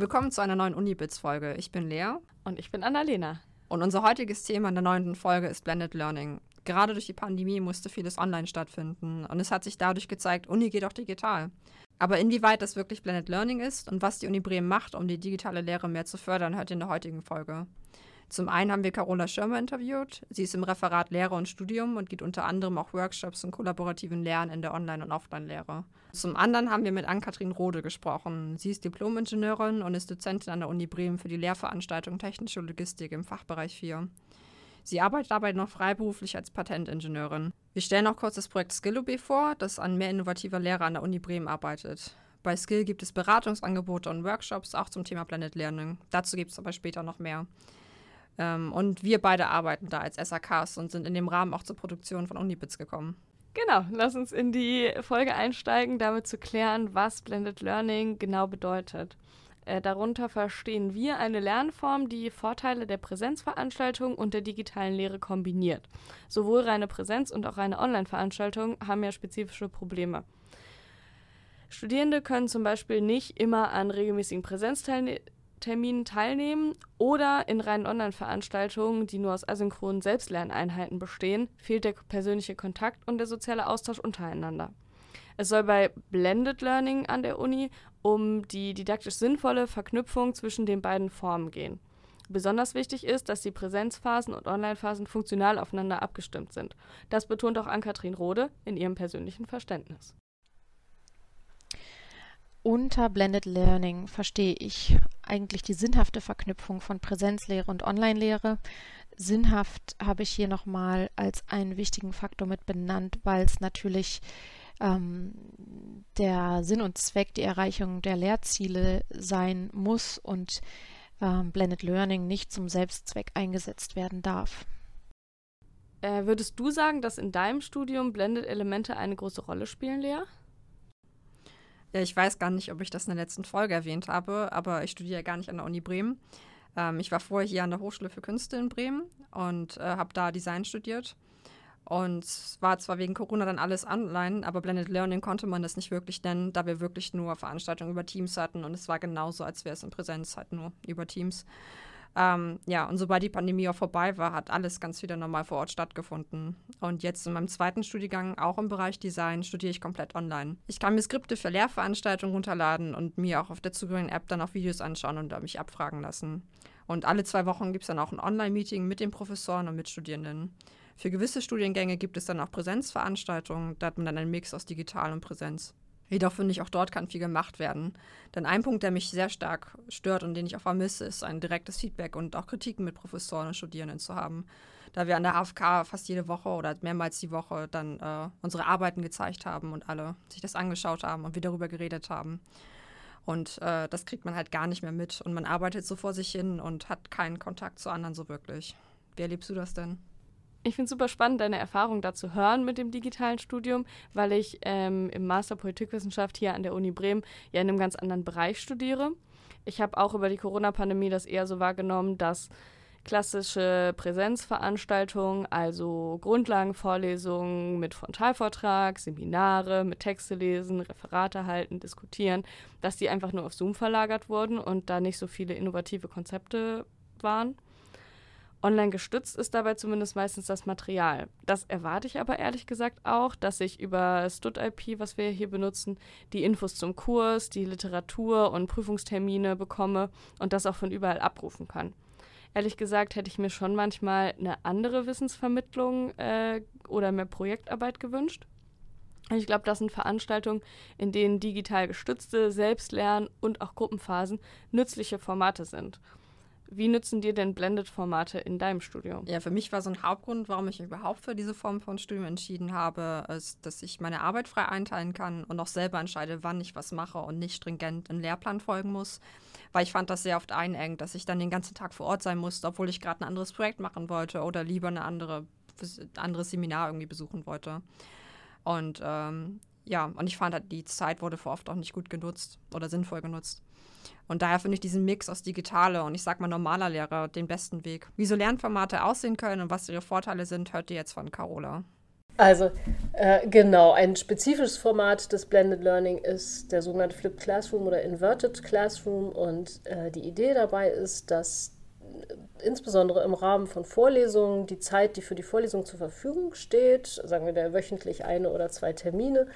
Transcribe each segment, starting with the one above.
Willkommen zu einer neuen Unibits-Folge. Ich bin Lea. Und ich bin Annalena. Und unser heutiges Thema in der neunten Folge ist Blended Learning. Gerade durch die Pandemie musste vieles online stattfinden und es hat sich dadurch gezeigt, Uni geht auch digital. Aber inwieweit das wirklich Blended Learning ist und was die Uni Bremen macht, um die digitale Lehre mehr zu fördern, hört ihr in der heutigen Folge. Zum einen haben wir Carola Schirmer interviewt. Sie ist im Referat Lehre und Studium und gibt unter anderem auch Workshops und kollaborativen Lernen in der Online- und Offline-Lehre. Zum anderen haben wir mit Ann-Kathrin Rode gesprochen. Sie ist Diplom-Ingenieurin und ist Dozentin an der Uni Bremen für die Lehrveranstaltung Technische Logistik im Fachbereich 4. Sie arbeitet dabei noch freiberuflich als Patentingenieurin. Wir stellen auch kurz das Projekt SkillOB vor, das an mehr innovativer Lehre an der Uni Bremen arbeitet. Bei Skill gibt es Beratungsangebote und Workshops auch zum Thema Blended Learning. Dazu gibt es aber später noch mehr. Ähm, und wir beide arbeiten da als SAKs und sind in dem Rahmen auch zur Produktion von Unibits gekommen. Genau, lass uns in die Folge einsteigen, damit zu klären, was Blended Learning genau bedeutet. Äh, darunter verstehen wir eine Lernform, die Vorteile der Präsenzveranstaltung und der digitalen Lehre kombiniert. Sowohl reine Präsenz- und auch reine Online-Veranstaltungen haben ja spezifische Probleme. Studierende können zum Beispiel nicht immer an regelmäßigen Präsenzterminen Terminen teilnehmen oder in reinen Online-Veranstaltungen, die nur aus asynchronen Selbstlerneinheiten bestehen, fehlt der persönliche Kontakt und der soziale Austausch untereinander. Es soll bei Blended Learning an der Uni um die didaktisch sinnvolle Verknüpfung zwischen den beiden Formen gehen. Besonders wichtig ist, dass die Präsenzphasen und Online-Phasen funktional aufeinander abgestimmt sind. Das betont auch Ann-Kathrin Rode in ihrem persönlichen Verständnis. Unter Blended Learning verstehe ich eigentlich die sinnhafte Verknüpfung von Präsenzlehre und Online-Lehre. Sinnhaft habe ich hier nochmal als einen wichtigen Faktor mit benannt, weil es natürlich ähm, der Sinn und Zweck, die Erreichung der Lehrziele sein muss und ähm, Blended Learning nicht zum Selbstzweck eingesetzt werden darf. Äh, würdest du sagen, dass in deinem Studium Blended-Elemente eine große Rolle spielen, Lea? Ich weiß gar nicht, ob ich das in der letzten Folge erwähnt habe, aber ich studiere gar nicht an der Uni Bremen. Ähm, ich war vorher hier an der Hochschule für Künste in Bremen und äh, habe da Design studiert. Und war zwar wegen Corona dann alles online, aber Blended Learning konnte man das nicht wirklich nennen, da wir wirklich nur Veranstaltungen über Teams hatten und es war genauso, als wäre es in Präsenz halt nur über Teams. Ähm, ja, und sobald die Pandemie auch vorbei war, hat alles ganz wieder normal vor Ort stattgefunden. Und jetzt in meinem zweiten Studiengang, auch im Bereich Design, studiere ich komplett online. Ich kann mir Skripte für Lehrveranstaltungen runterladen und mir auch auf der zugehörigen App dann auch Videos anschauen und mich abfragen lassen. Und alle zwei Wochen gibt es dann auch ein Online-Meeting mit den Professoren und Mitstudierenden. Für gewisse Studiengänge gibt es dann auch Präsenzveranstaltungen, da hat man dann einen Mix aus Digital und Präsenz. Jedoch finde ich, auch dort kann viel gemacht werden. Denn ein Punkt, der mich sehr stark stört und den ich auch vermisse, ist ein direktes Feedback und auch Kritiken mit Professoren und Studierenden zu haben. Da wir an der AFK fast jede Woche oder mehrmals die Woche dann äh, unsere Arbeiten gezeigt haben und alle sich das angeschaut haben und wir darüber geredet haben. Und äh, das kriegt man halt gar nicht mehr mit. Und man arbeitet so vor sich hin und hat keinen Kontakt zu anderen so wirklich. Wie erlebst du das denn? Ich finde es super spannend, deine Erfahrung da zu hören mit dem digitalen Studium, weil ich ähm, im Master Politikwissenschaft hier an der Uni Bremen ja in einem ganz anderen Bereich studiere. Ich habe auch über die Corona-Pandemie das eher so wahrgenommen, dass klassische Präsenzveranstaltungen, also Grundlagenvorlesungen mit Frontalvortrag, Seminare mit Texte lesen, Referate halten, diskutieren, dass die einfach nur auf Zoom verlagert wurden und da nicht so viele innovative Konzepte waren. Online gestützt ist dabei zumindest meistens das Material. Das erwarte ich aber ehrlich gesagt auch, dass ich über StudIP, was wir hier benutzen, die Infos zum Kurs, die Literatur und Prüfungstermine bekomme und das auch von überall abrufen kann. Ehrlich gesagt hätte ich mir schon manchmal eine andere Wissensvermittlung äh, oder mehr Projektarbeit gewünscht. Ich glaube, das sind Veranstaltungen, in denen digital gestützte Selbstlern- und auch Gruppenphasen nützliche Formate sind. Wie nützen dir denn Blended-Formate in deinem Studium? Ja, für mich war so ein Hauptgrund, warum ich mich überhaupt für diese Form von Studium entschieden habe, ist, dass ich meine Arbeit frei einteilen kann und auch selber entscheide, wann ich was mache und nicht stringent einen Lehrplan folgen muss. Weil ich fand das sehr oft einengt, dass ich dann den ganzen Tag vor Ort sein musste, obwohl ich gerade ein anderes Projekt machen wollte oder lieber eine andere, ein anderes Seminar irgendwie besuchen wollte. Und ähm, ja, und ich fand, halt, die Zeit wurde vor oft auch nicht gut genutzt oder sinnvoll genutzt. Und daher finde ich diesen Mix aus digitale und ich sag mal normaler Lehre den besten Weg. Wie so Lernformate aussehen können und was ihre Vorteile sind, hört ihr jetzt von Carola. Also äh, genau, ein spezifisches Format des Blended Learning ist der sogenannte Flipped Classroom oder Inverted Classroom. Und äh, die Idee dabei ist, dass insbesondere im Rahmen von Vorlesungen die Zeit, die für die Vorlesung zur Verfügung steht, sagen wir der wöchentlich eine oder zwei Termine,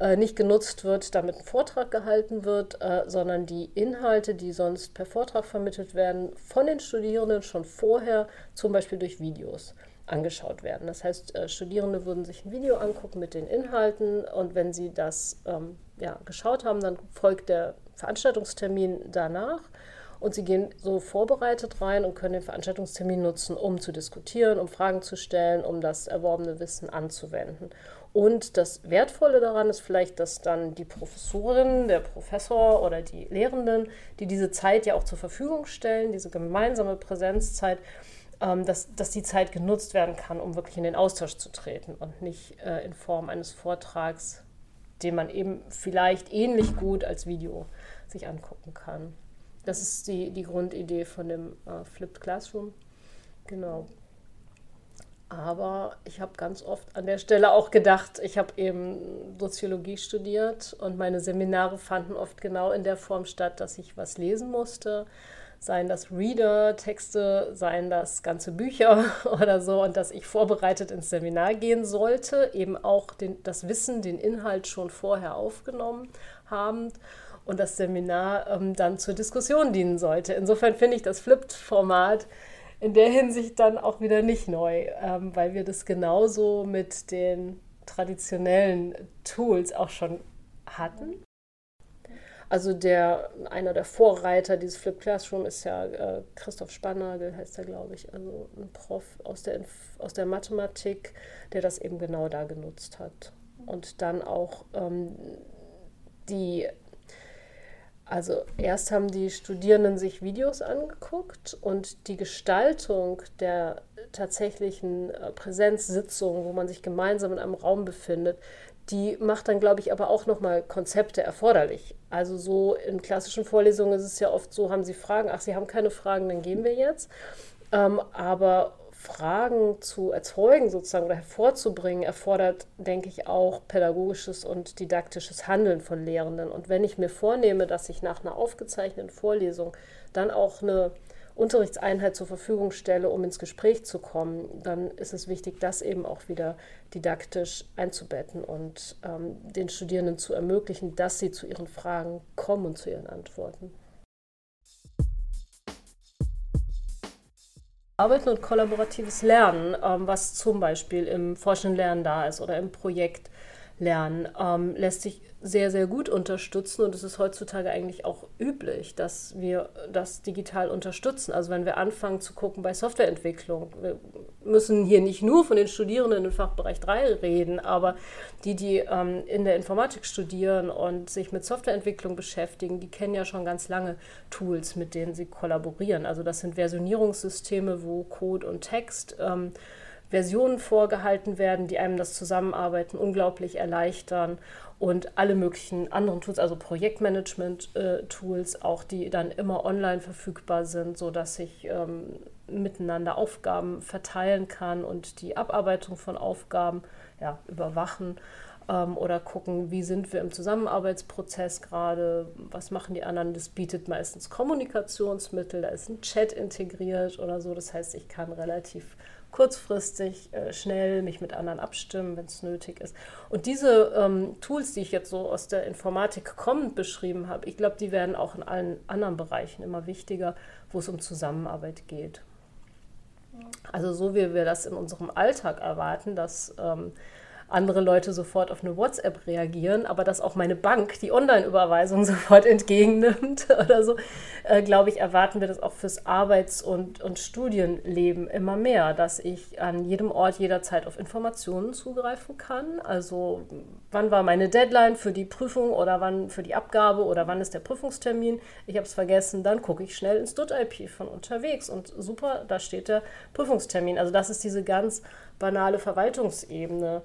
äh, nicht genutzt wird, damit ein Vortrag gehalten wird, äh, sondern die Inhalte, die sonst per Vortrag vermittelt werden, von den Studierenden schon vorher, zum Beispiel durch Videos angeschaut werden. Das heißt, äh, Studierende würden sich ein Video angucken mit den Inhalten und wenn sie das ähm, ja, geschaut haben, dann folgt der Veranstaltungstermin danach und sie gehen so vorbereitet rein und können den Veranstaltungstermin nutzen, um zu diskutieren, um Fragen zu stellen, um das erworbene Wissen anzuwenden. Und das Wertvolle daran ist vielleicht, dass dann die Professorin, der Professor oder die Lehrenden, die diese Zeit ja auch zur Verfügung stellen, diese gemeinsame Präsenzzeit, ähm, dass, dass die Zeit genutzt werden kann, um wirklich in den Austausch zu treten und nicht äh, in Form eines Vortrags, den man eben vielleicht ähnlich gut als Video sich angucken kann. Das ist die, die Grundidee von dem äh, Flipped Classroom. Genau. Aber ich habe ganz oft an der Stelle auch gedacht, ich habe eben Soziologie studiert und meine Seminare fanden oft genau in der Form statt, dass ich was lesen musste. Seien das Reader-Texte, seien das ganze Bücher oder so, und dass ich vorbereitet ins Seminar gehen sollte, eben auch den, das Wissen, den Inhalt schon vorher aufgenommen haben und das Seminar ähm, dann zur Diskussion dienen sollte. Insofern finde ich das Flipped-Format in der Hinsicht dann auch wieder nicht neu, ähm, weil wir das genauso mit den traditionellen Tools auch schon hatten. Also der, einer der Vorreiter dieses Flip Classroom ist ja äh, Christoph Spannagel, heißt er, glaube ich, also ein Prof aus der, aus der Mathematik, der das eben genau da genutzt hat. Und dann auch ähm, die also erst haben die Studierenden sich Videos angeguckt und die Gestaltung der tatsächlichen äh, Präsenzsitzung, wo man sich gemeinsam in einem Raum befindet, die macht dann, glaube ich, aber auch nochmal Konzepte erforderlich. Also so in klassischen Vorlesungen ist es ja oft so, haben Sie Fragen, ach, Sie haben keine Fragen, dann gehen wir jetzt. Ähm, aber Fragen zu erzeugen sozusagen oder hervorzubringen, erfordert, denke ich, auch pädagogisches und didaktisches Handeln von Lehrenden. Und wenn ich mir vornehme, dass ich nach einer aufgezeichneten Vorlesung dann auch eine Unterrichtseinheit zur Verfügung stelle, um ins Gespräch zu kommen, dann ist es wichtig, das eben auch wieder didaktisch einzubetten und ähm, den Studierenden zu ermöglichen, dass sie zu ihren Fragen kommen und zu ihren Antworten. Arbeiten und kollaboratives Lernen, ähm, was zum Beispiel im Forschenden Lernen da ist oder im Projekt Lernen, ähm, lässt sich sehr, sehr gut unterstützen und es ist heutzutage eigentlich auch üblich, dass wir das digital unterstützen. Also wenn wir anfangen zu gucken bei Softwareentwicklung, wir müssen hier nicht nur von den Studierenden im Fachbereich 3 reden, aber die, die ähm, in der Informatik studieren und sich mit Softwareentwicklung beschäftigen, die kennen ja schon ganz lange Tools, mit denen sie kollaborieren. Also das sind Versionierungssysteme, wo Code und Text ähm, Versionen vorgehalten werden, die einem das Zusammenarbeiten unglaublich erleichtern und alle möglichen anderen Tools, also Projektmanagement-Tools, äh, auch die dann immer online verfügbar sind, sodass ich ähm, miteinander Aufgaben verteilen kann und die Abarbeitung von Aufgaben ja, überwachen ähm, oder gucken, wie sind wir im Zusammenarbeitsprozess gerade, was machen die anderen. Das bietet meistens Kommunikationsmittel, da ist ein Chat integriert oder so. Das heißt, ich kann relativ kurzfristig, äh, schnell mich mit anderen abstimmen, wenn es nötig ist. Und diese ähm, Tools, die ich jetzt so aus der Informatik kommend beschrieben habe, ich glaube, die werden auch in allen anderen Bereichen immer wichtiger, wo es um Zusammenarbeit geht. Also so wie wir das in unserem Alltag erwarten, dass ähm, andere Leute sofort auf eine WhatsApp reagieren, aber dass auch meine Bank die Online-Überweisung sofort entgegennimmt oder so, äh, glaube ich, erwarten wir das auch fürs Arbeits- und, und Studienleben immer mehr, dass ich an jedem Ort jederzeit auf Informationen zugreifen kann. Also wann war meine Deadline für die Prüfung oder wann für die Abgabe oder wann ist der Prüfungstermin? Ich habe es vergessen, dann gucke ich schnell ins DUT-IP von unterwegs und super, da steht der Prüfungstermin. Also das ist diese ganz banale Verwaltungsebene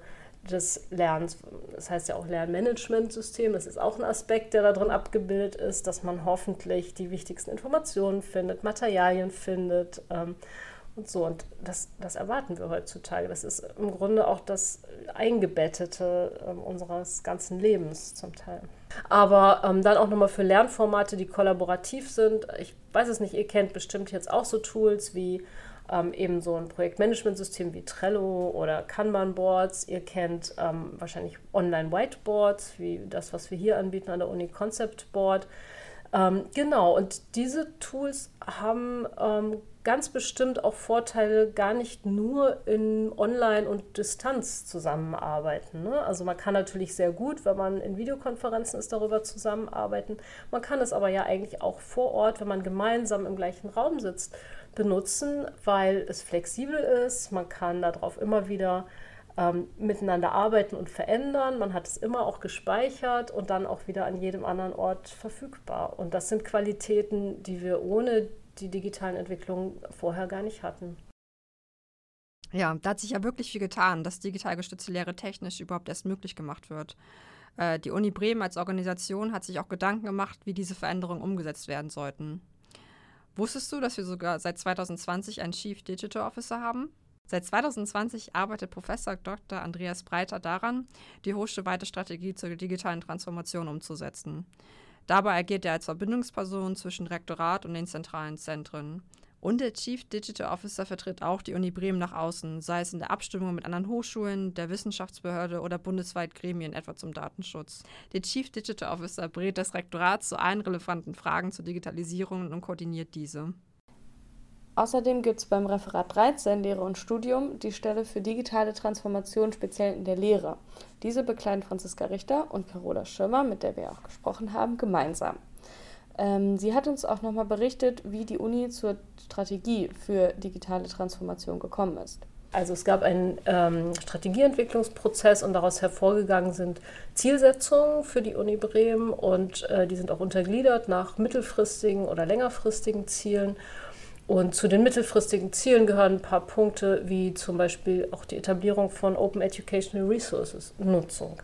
des Lernens. Das heißt ja auch Lernmanagementsystem. Das ist auch ein Aspekt, der da drin abgebildet ist, dass man hoffentlich die wichtigsten Informationen findet, Materialien findet ähm, Und so, und das, das erwarten wir heutzutage. Das ist im Grunde auch das Eingebettete äh, unseres ganzen Lebens zum Teil. Aber ähm, dann auch nochmal für Lernformate, die kollaborativ sind. Ich weiß es nicht, ihr kennt bestimmt jetzt auch so Tools wie ähm, eben so ein Projektmanagementsystem wie Trello oder Kanban-Boards. Ihr kennt ähm, wahrscheinlich Online-Whiteboards, wie das, was wir hier anbieten an der Uni Concept Board. Ähm, genau, und diese Tools haben ähm, ganz bestimmt auch Vorteile, gar nicht nur in Online- und Distanz zusammenarbeiten. Ne? Also man kann natürlich sehr gut, wenn man in Videokonferenzen ist, darüber zusammenarbeiten. Man kann es aber ja eigentlich auch vor Ort, wenn man gemeinsam im gleichen Raum sitzt, benutzen, weil es flexibel ist. Man kann darauf immer wieder ähm, miteinander arbeiten und verändern. Man hat es immer auch gespeichert und dann auch wieder an jedem anderen Ort verfügbar. Und das sind Qualitäten, die wir ohne die digitalen Entwicklungen vorher gar nicht hatten. Ja, da hat sich ja wirklich viel getan, dass digital gestützte Lehre technisch überhaupt erst möglich gemacht wird. Äh, die Uni Bremen als Organisation hat sich auch Gedanken gemacht, wie diese Veränderungen umgesetzt werden sollten. Wusstest du, dass wir sogar seit 2020 einen Chief Digital Officer haben? Seit 2020 arbeitet Professor Dr. Andreas Breiter daran, die hochschulweite Strategie zur digitalen Transformation umzusetzen. Dabei agiert er als Verbindungsperson zwischen Rektorat und den zentralen Zentren. Und der Chief Digital Officer vertritt auch die Uni Bremen nach außen, sei es in der Abstimmung mit anderen Hochschulen, der Wissenschaftsbehörde oder bundesweit Gremien, etwa zum Datenschutz. Der Chief Digital Officer berät das Rektorat zu allen relevanten Fragen zur Digitalisierung und koordiniert diese. Außerdem gibt es beim Referat 13 Lehre und Studium die Stelle für digitale Transformation speziell in der Lehre. Diese bekleiden Franziska Richter und Carola Schirmer, mit der wir auch gesprochen haben, gemeinsam. Ähm, sie hat uns auch nochmal berichtet, wie die Uni zur Strategie für digitale Transformation gekommen ist. Also es gab einen ähm, Strategieentwicklungsprozess und daraus hervorgegangen sind Zielsetzungen für die Uni Bremen und äh, die sind auch untergliedert nach mittelfristigen oder längerfristigen Zielen. Und zu den mittelfristigen Zielen gehören ein paar Punkte, wie zum Beispiel auch die Etablierung von Open Educational Resources, Nutzung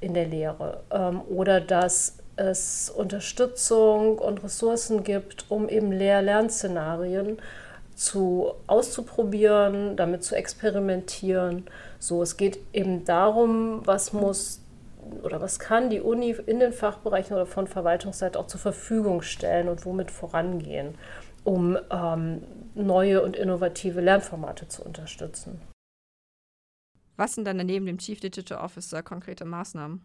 in der Lehre. Ähm, oder dass es Unterstützung und Ressourcen gibt, um eben Lehr-Lernszenarien zu auszuprobieren, damit zu experimentieren. So, es geht eben darum, was muss oder was kann die Uni in den Fachbereichen oder von Verwaltungsseite auch zur Verfügung stellen und womit vorangehen um ähm, neue und innovative Lernformate zu unterstützen. Was sind dann neben dem Chief Digital Officer konkrete Maßnahmen?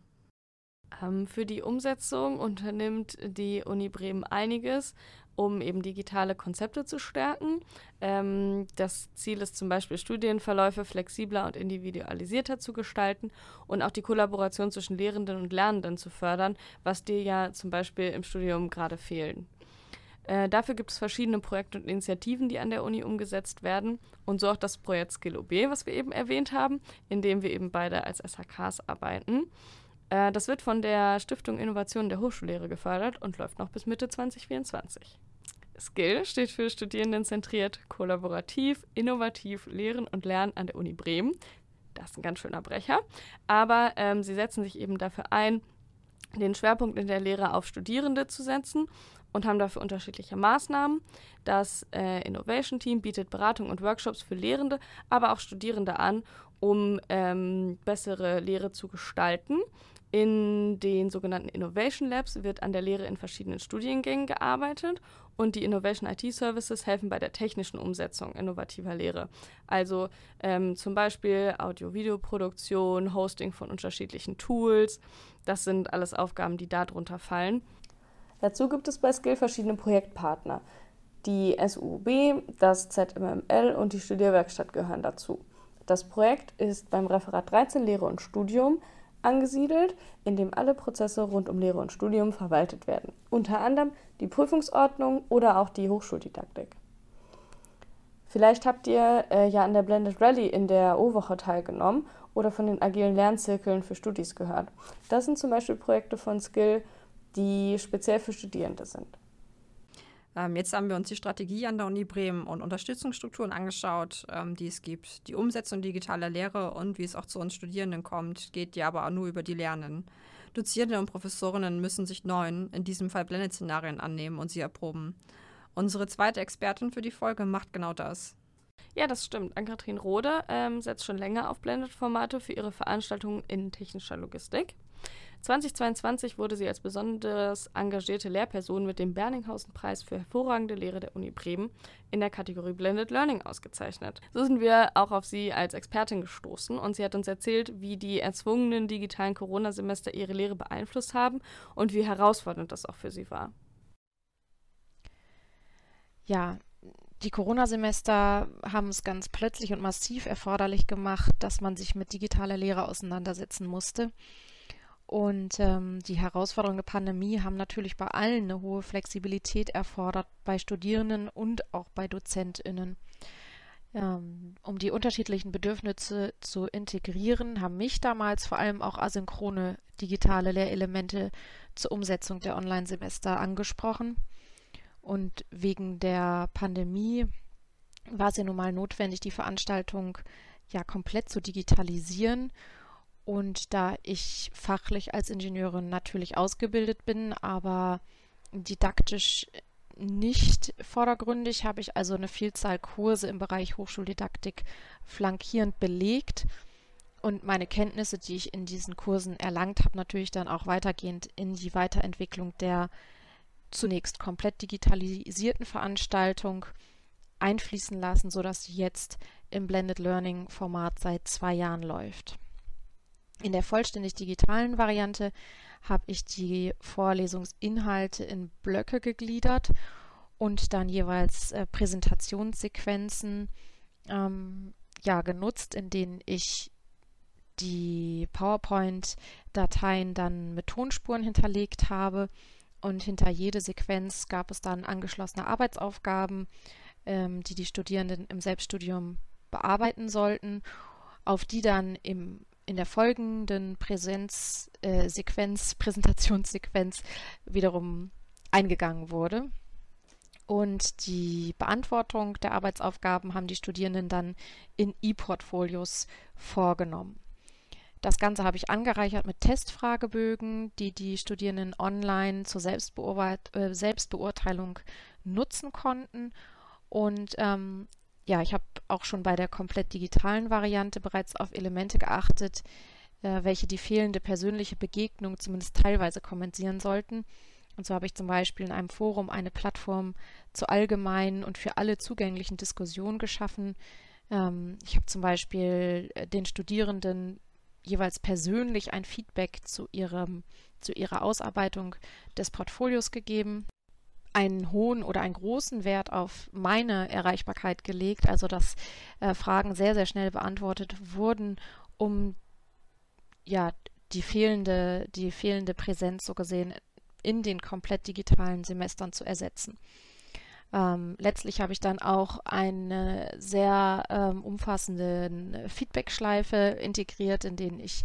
Ähm, für die Umsetzung unternimmt die Uni Bremen einiges, um eben digitale Konzepte zu stärken. Ähm, das Ziel ist zum Beispiel, Studienverläufe flexibler und individualisierter zu gestalten und auch die Kollaboration zwischen Lehrenden und Lernenden zu fördern, was dir ja zum Beispiel im Studium gerade fehlen. Äh, dafür gibt es verschiedene Projekte und Initiativen, die an der Uni umgesetzt werden. Und so auch das Projekt Skill OB, was wir eben erwähnt haben, in dem wir eben beide als SHKs arbeiten. Äh, das wird von der Stiftung Innovation der Hochschullehre gefördert und läuft noch bis Mitte 2024. Skill steht für Studierendenzentriert, kollaborativ, innovativ Lehren und Lernen an der Uni Bremen. Das ist ein ganz schöner Brecher. Aber ähm, sie setzen sich eben dafür ein, den Schwerpunkt in der Lehre auf Studierende zu setzen und haben dafür unterschiedliche Maßnahmen. Das äh, Innovation Team bietet Beratung und Workshops für Lehrende, aber auch Studierende an, um ähm, bessere Lehre zu gestalten. In den sogenannten Innovation Labs wird an der Lehre in verschiedenen Studiengängen gearbeitet und die Innovation IT Services helfen bei der technischen Umsetzung innovativer Lehre. Also ähm, zum Beispiel Audio-Video-Produktion, Hosting von unterschiedlichen Tools. Das sind alles Aufgaben, die darunter fallen. Dazu gibt es bei Skill verschiedene Projektpartner. Die SUB, das ZMML und die Studierwerkstatt gehören dazu. Das Projekt ist beim Referat 13 Lehre und Studium angesiedelt, in dem alle Prozesse rund um Lehre und Studium verwaltet werden. Unter anderem die Prüfungsordnung oder auch die Hochschuldidaktik. Vielleicht habt ihr äh, ja an der Blended Rally in der O-Woche teilgenommen oder von den agilen Lernzirkeln für Studis gehört. Das sind zum Beispiel Projekte von Skill, die speziell für Studierende sind. Ähm, jetzt haben wir uns die Strategie an der Uni Bremen und Unterstützungsstrukturen angeschaut, ähm, die es gibt. Die Umsetzung digitaler Lehre und wie es auch zu uns Studierenden kommt, geht ja aber auch nur über die Lernen. Dozierende und Professorinnen müssen sich neuen, in diesem Fall Blended-Szenarien annehmen und sie erproben. Unsere zweite Expertin für die Folge macht genau das. Ja, das stimmt. Ann-Kathrin Rode ähm, setzt schon länger auf Blended-Formate für ihre Veranstaltungen in technischer Logistik. 2022 wurde sie als besonders engagierte Lehrperson mit dem Berninghausen-Preis für hervorragende Lehre der Uni Bremen in der Kategorie Blended Learning ausgezeichnet. So sind wir auch auf sie als Expertin gestoßen und sie hat uns erzählt, wie die erzwungenen digitalen Corona-Semester ihre Lehre beeinflusst haben und wie herausfordernd das auch für sie war. Ja, die Corona-Semester haben es ganz plötzlich und massiv erforderlich gemacht, dass man sich mit digitaler Lehre auseinandersetzen musste. Und ähm, die Herausforderungen der Pandemie haben natürlich bei allen eine hohe Flexibilität erfordert, bei Studierenden und auch bei DozentInnen. Ähm, um die unterschiedlichen Bedürfnisse zu integrieren, haben mich damals vor allem auch asynchrone digitale Lehrelemente zur Umsetzung der Online-Semester angesprochen. Und wegen der Pandemie war es ja nun mal notwendig, die Veranstaltung ja komplett zu digitalisieren. Und da ich fachlich als Ingenieurin natürlich ausgebildet bin, aber didaktisch nicht vordergründig, habe ich also eine Vielzahl Kurse im Bereich Hochschuldidaktik flankierend belegt und meine Kenntnisse, die ich in diesen Kursen erlangt habe, natürlich dann auch weitergehend in die Weiterentwicklung der zunächst komplett digitalisierten Veranstaltung einfließen lassen, sodass sie jetzt im Blended Learning Format seit zwei Jahren läuft. In der vollständig digitalen Variante habe ich die Vorlesungsinhalte in Blöcke gegliedert und dann jeweils äh, Präsentationssequenzen ähm, ja, genutzt, in denen ich die PowerPoint-Dateien dann mit Tonspuren hinterlegt habe. Und hinter jede Sequenz gab es dann angeschlossene Arbeitsaufgaben, ähm, die die Studierenden im Selbststudium bearbeiten sollten, auf die dann im, in der folgenden Präsenzsequenz, äh, Präsentationssequenz wiederum eingegangen wurde. Und die Beantwortung der Arbeitsaufgaben haben die Studierenden dann in E-Portfolios vorgenommen. Das Ganze habe ich angereichert mit Testfragebögen, die die Studierenden online zur äh, Selbstbeurteilung nutzen konnten. Und ähm, ja, ich habe auch schon bei der komplett digitalen Variante bereits auf Elemente geachtet, äh, welche die fehlende persönliche Begegnung zumindest teilweise kompensieren sollten. Und so habe ich zum Beispiel in einem Forum eine Plattform zur allgemeinen und für alle zugänglichen Diskussion geschaffen. Ähm, ich habe zum Beispiel äh, den Studierenden jeweils persönlich ein Feedback zu, ihrem, zu ihrer Ausarbeitung des Portfolios gegeben, einen hohen oder einen großen Wert auf meine Erreichbarkeit gelegt, also dass äh, Fragen sehr, sehr schnell beantwortet wurden, um ja die fehlende, die fehlende Präsenz so gesehen in den komplett digitalen Semestern zu ersetzen. Ähm, letztlich habe ich dann auch eine sehr ähm, umfassende Feedback-Schleife integriert, in denen ich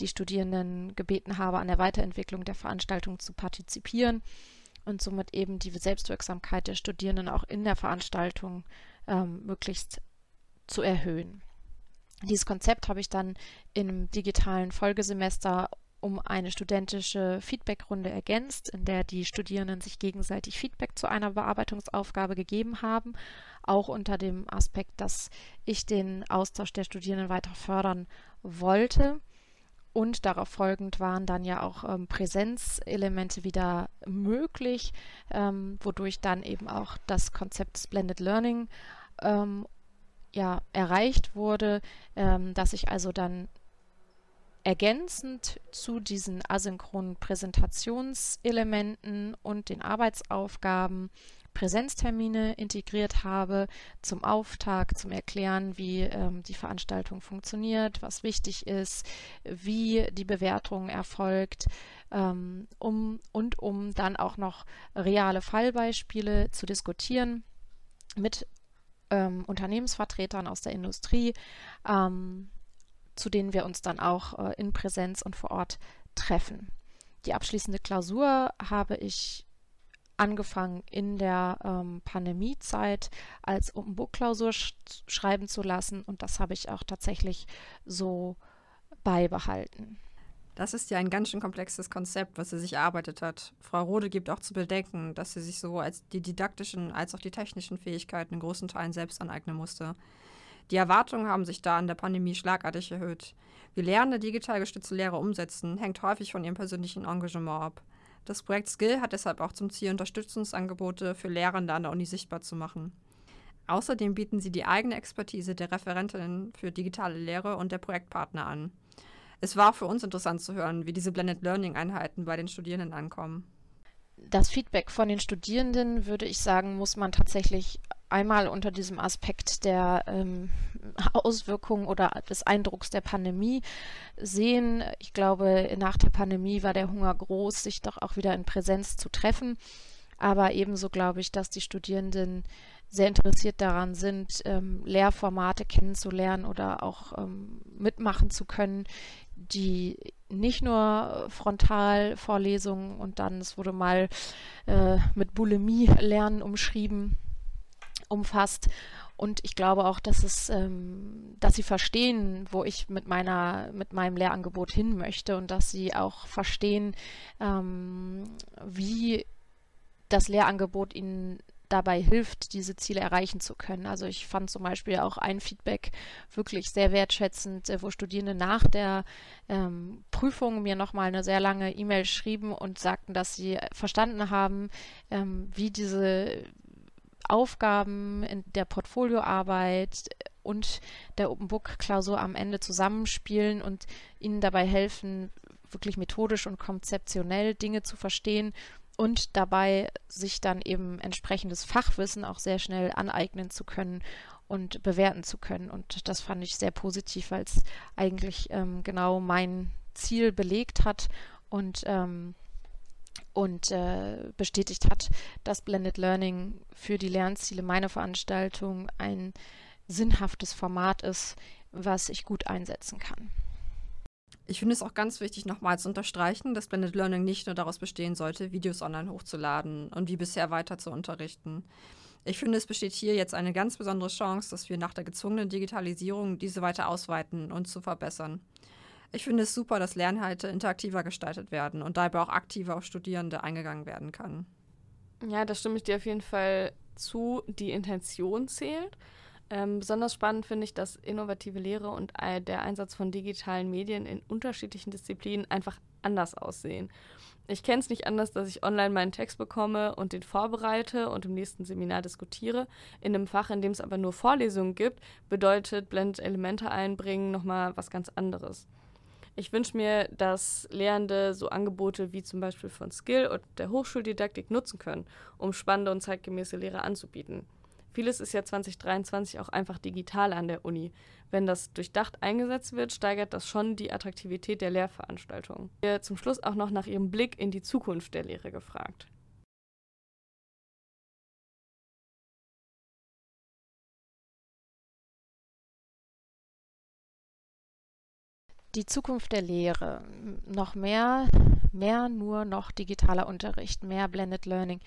die Studierenden gebeten habe, an der Weiterentwicklung der Veranstaltung zu partizipieren und somit eben die Selbstwirksamkeit der Studierenden auch in der Veranstaltung ähm, möglichst zu erhöhen. Dieses Konzept habe ich dann im digitalen Folgesemester um eine studentische Feedbackrunde ergänzt, in der die Studierenden sich gegenseitig Feedback zu einer Bearbeitungsaufgabe gegeben haben, auch unter dem Aspekt, dass ich den Austausch der Studierenden weiter fördern wollte. Und darauf folgend waren dann ja auch ähm, Präsenzelemente wieder möglich, ähm, wodurch dann eben auch das Konzept des Blended Learning ähm, ja, erreicht wurde, ähm, dass ich also dann ergänzend zu diesen asynchronen Präsentationselementen und den Arbeitsaufgaben Präsenztermine integriert habe zum Auftakt, zum Erklären, wie ähm, die Veranstaltung funktioniert, was wichtig ist, wie die Bewertung erfolgt, ähm, um und um dann auch noch reale Fallbeispiele zu diskutieren mit ähm, Unternehmensvertretern aus der Industrie, ähm, zu denen wir uns dann auch äh, in Präsenz und vor Ort treffen. Die abschließende Klausur habe ich angefangen in der ähm, Pandemiezeit als Open Book Klausur sch schreiben zu lassen und das habe ich auch tatsächlich so beibehalten. Das ist ja ein ganz schön komplexes Konzept, was sie sich erarbeitet hat. Frau Rode gibt auch zu bedenken, dass sie sich sowohl als die didaktischen als auch die technischen Fähigkeiten in großen Teilen selbst aneignen musste. Die Erwartungen haben sich da in der Pandemie schlagartig erhöht. Wie Lernende digital gestützte Lehre umsetzen, hängt häufig von ihrem persönlichen Engagement ab. Das Projekt Skill hat deshalb auch zum Ziel, Unterstützungsangebote für Lehrende an der Uni sichtbar zu machen. Außerdem bieten sie die eigene Expertise der Referentinnen für digitale Lehre und der Projektpartner an. Es war für uns interessant zu hören, wie diese Blended Learning Einheiten bei den Studierenden ankommen. Das Feedback von den Studierenden, würde ich sagen, muss man tatsächlich einmal unter diesem Aspekt der ähm, Auswirkungen oder des Eindrucks der Pandemie sehen. Ich glaube, nach der Pandemie war der Hunger groß, sich doch auch wieder in Präsenz zu treffen. Aber ebenso glaube ich, dass die Studierenden sehr interessiert daran sind, ähm, Lehrformate kennenzulernen oder auch ähm, mitmachen zu können, die nicht nur Frontalvorlesungen und dann, es wurde mal äh, mit Bulimie lernen umschrieben, umfasst. Und ich glaube auch, dass es, ähm, dass sie verstehen, wo ich mit meiner, mit meinem Lehrangebot hin möchte und dass sie auch verstehen, ähm, wie das Lehrangebot ihnen dabei hilft, diese Ziele erreichen zu können. Also ich fand zum Beispiel auch ein Feedback wirklich sehr wertschätzend, äh, wo Studierende nach der ähm, Prüfung mir nochmal eine sehr lange E-Mail schrieben und sagten, dass sie verstanden haben, ähm, wie diese Aufgaben in der Portfolioarbeit und der Open Book Klausur am Ende zusammenspielen und ihnen dabei helfen, wirklich methodisch und konzeptionell Dinge zu verstehen und dabei sich dann eben entsprechendes Fachwissen auch sehr schnell aneignen zu können und bewerten zu können. Und das fand ich sehr positiv, weil es eigentlich ähm, genau mein Ziel belegt hat und ähm, und äh, bestätigt hat, dass Blended Learning für die Lernziele meiner Veranstaltung ein sinnhaftes Format ist, was ich gut einsetzen kann. Ich finde es auch ganz wichtig, nochmal zu unterstreichen, dass Blended Learning nicht nur daraus bestehen sollte, Videos online hochzuladen und wie bisher weiter zu unterrichten. Ich finde, es besteht hier jetzt eine ganz besondere Chance, dass wir nach der gezwungenen Digitalisierung diese weiter ausweiten und zu verbessern. Ich finde es super, dass Lernhalte interaktiver gestaltet werden und dabei auch aktiver auf Studierende eingegangen werden kann. Ja, da stimme ich dir auf jeden Fall zu. Die Intention zählt. Ähm, besonders spannend finde ich, dass innovative Lehre und der Einsatz von digitalen Medien in unterschiedlichen Disziplinen einfach anders aussehen. Ich kenne es nicht anders, dass ich online meinen Text bekomme und den vorbereite und im nächsten Seminar diskutiere. In einem Fach, in dem es aber nur Vorlesungen gibt, bedeutet Blend Elemente einbringen nochmal was ganz anderes. Ich wünsche mir, dass Lehrende so Angebote wie zum Beispiel von Skill und der Hochschuldidaktik nutzen können, um spannende und zeitgemäße Lehre anzubieten. Vieles ist ja 2023 auch einfach digital an der Uni. Wenn das durchdacht eingesetzt wird, steigert das schon die Attraktivität der Lehrveranstaltungen. Wir zum Schluss auch noch nach Ihrem Blick in die Zukunft der Lehre gefragt. Die Zukunft der Lehre. Noch mehr, mehr nur noch digitaler Unterricht, mehr Blended Learning.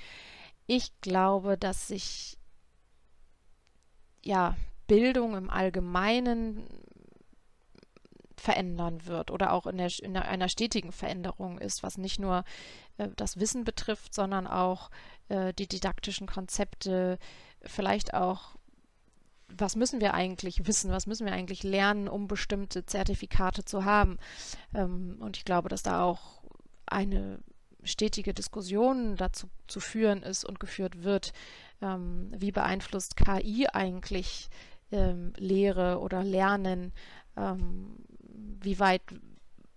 Ich glaube, dass sich ja, Bildung im Allgemeinen verändern wird oder auch in, der, in einer stetigen Veränderung ist, was nicht nur äh, das Wissen betrifft, sondern auch äh, die didaktischen Konzepte, vielleicht auch, was müssen wir eigentlich wissen, was müssen wir eigentlich lernen, um bestimmte Zertifikate zu haben. Ähm, und ich glaube, dass da auch eine stetige Diskussion dazu zu führen ist und geführt wird, ähm, wie beeinflusst KI eigentlich ähm, Lehre oder Lernen, ähm, wie weit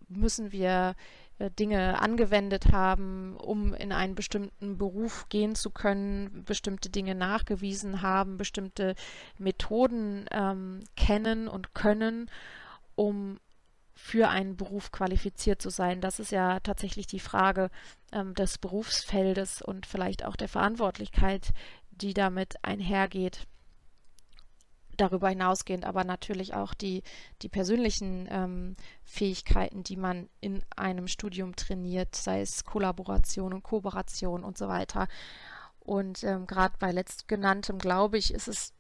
müssen wir Dinge angewendet haben, um in einen bestimmten Beruf gehen zu können, bestimmte Dinge nachgewiesen haben, bestimmte Methoden ähm, kennen und können, um für einen Beruf qualifiziert zu sein. Das ist ja tatsächlich die Frage ähm, des Berufsfeldes und vielleicht auch der Verantwortlichkeit, die damit einhergeht. Darüber hinausgehend aber natürlich auch die, die persönlichen ähm, Fähigkeiten, die man in einem Studium trainiert, sei es Kollaboration und Kooperation und so weiter. Und ähm, gerade bei letztgenanntem, glaube ich, ist es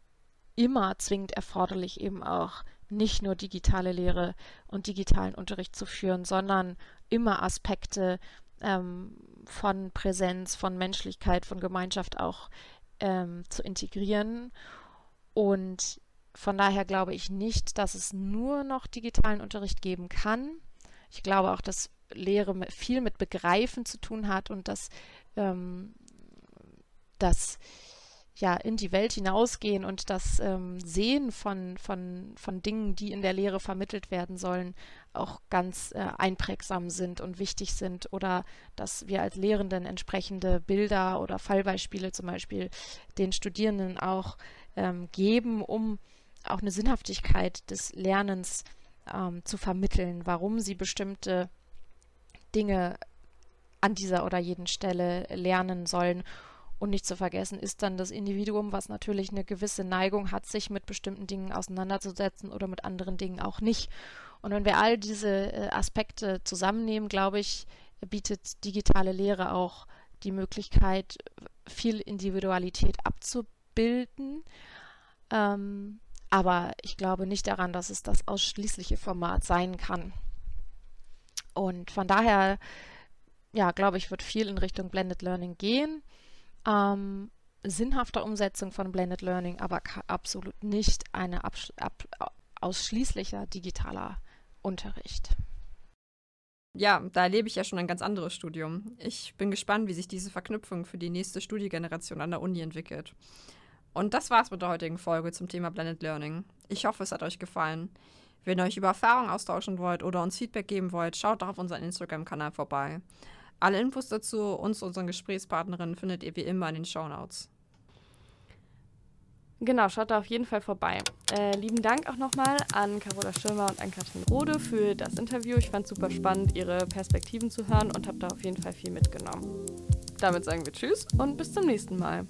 immer zwingend erforderlich, eben auch nicht nur digitale Lehre und digitalen Unterricht zu führen, sondern immer Aspekte ähm, von Präsenz, von Menschlichkeit, von Gemeinschaft auch ähm, zu integrieren. Und von daher glaube ich nicht, dass es nur noch digitalen Unterricht geben kann. Ich glaube auch, dass Lehre viel mit Begreifen zu tun hat und dass ähm, das ja in die Welt hinausgehen und das ähm, Sehen von, von, von Dingen, die in der Lehre vermittelt werden sollen, auch ganz äh, einprägsam sind und wichtig sind oder dass wir als Lehrenden entsprechende Bilder oder Fallbeispiele zum Beispiel den Studierenden auch ähm, geben, um auch eine Sinnhaftigkeit des Lernens ähm, zu vermitteln, warum sie bestimmte Dinge an dieser oder jeden Stelle lernen sollen und nicht zu vergessen ist dann das Individuum, was natürlich eine gewisse Neigung hat, sich mit bestimmten Dingen auseinanderzusetzen oder mit anderen Dingen auch nicht. Und wenn wir all diese äh, Aspekte zusammennehmen, glaube ich, bietet digitale Lehre auch die Möglichkeit, viel Individualität abzubilden. Ähm, aber ich glaube nicht daran, dass es das ausschließliche Format sein kann. Und von daher, ja, glaube ich, wird viel in Richtung Blended Learning gehen ähm, sinnhafter Umsetzung von Blended Learning, aber absolut nicht ein ausschließlicher digitaler Unterricht. Ja, da erlebe ich ja schon ein ganz anderes Studium. Ich bin gespannt, wie sich diese Verknüpfung für die nächste Studiegeneration an der Uni entwickelt. Und das war's mit der heutigen Folge zum Thema Blended Learning. Ich hoffe, es hat euch gefallen. Wenn ihr euch über Erfahrungen austauschen wollt oder uns Feedback geben wollt, schaut doch auf unseren Instagram-Kanal vorbei. Alle Infos dazu und zu unseren Gesprächspartnerinnen findet ihr wie immer in den Show Notes. Genau, schaut da auf jeden Fall vorbei. Äh, lieben Dank auch nochmal an Carola Schirmer und an Katrin Rode für das Interview. Ich fand es super spannend, ihre Perspektiven zu hören und habe da auf jeden Fall viel mitgenommen. Damit sagen wir Tschüss und bis zum nächsten Mal.